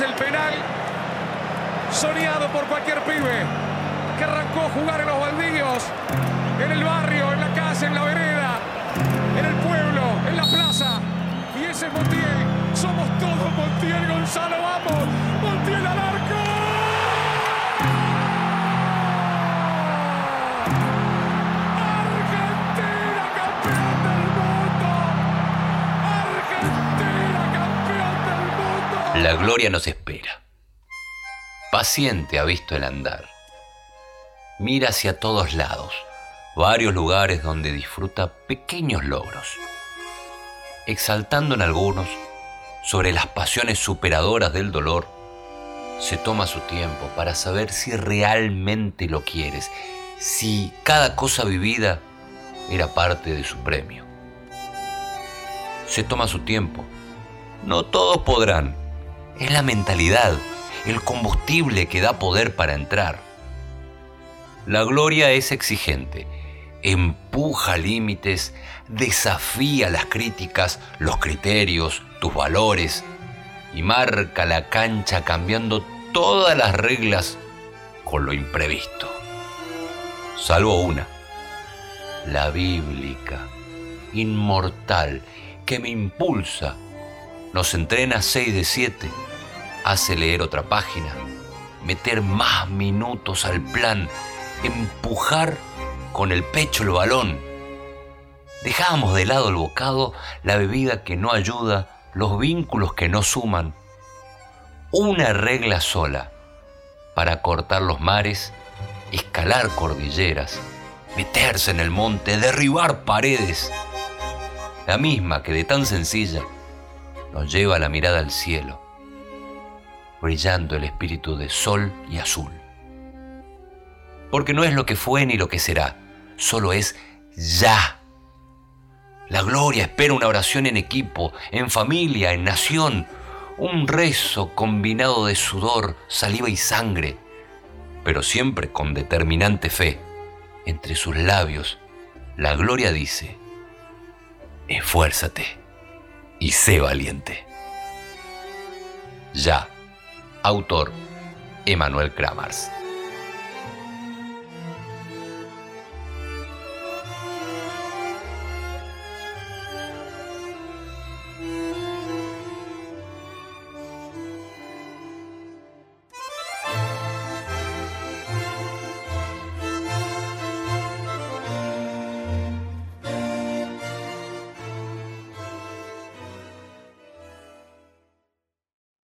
el penal. Soñado por cualquier pibe que arrancó a jugar en los baldíos, en el barrio, en la casa, en la vereda, La gloria nos espera. Paciente ha visto el andar. Mira hacia todos lados, varios lugares donde disfruta pequeños logros, exaltando en algunos sobre las pasiones superadoras del dolor, se toma su tiempo para saber si realmente lo quieres, si cada cosa vivida era parte de su premio. Se toma su tiempo. No todos podrán. Es la mentalidad, el combustible que da poder para entrar. La gloria es exigente, empuja límites, desafía las críticas, los criterios, tus valores y marca la cancha cambiando todas las reglas con lo imprevisto. Salvo una, la bíblica, inmortal, que me impulsa, nos entrena 6 de 7, hace leer otra página, meter más minutos al plan, empujar con el pecho el balón. Dejamos de lado el bocado, la bebida que no ayuda, los vínculos que no suman. Una regla sola para cortar los mares, escalar cordilleras, meterse en el monte, derribar paredes. La misma que de tan sencilla nos lleva la mirada al cielo, brillando el espíritu de sol y azul. Porque no es lo que fue ni lo que será, solo es ya. La gloria espera una oración en equipo, en familia, en nación, un rezo combinado de sudor, saliva y sangre, pero siempre con determinante fe. Entre sus labios, la gloria dice, esfuérzate y sé valiente. Ya, autor Emanuel Kramars.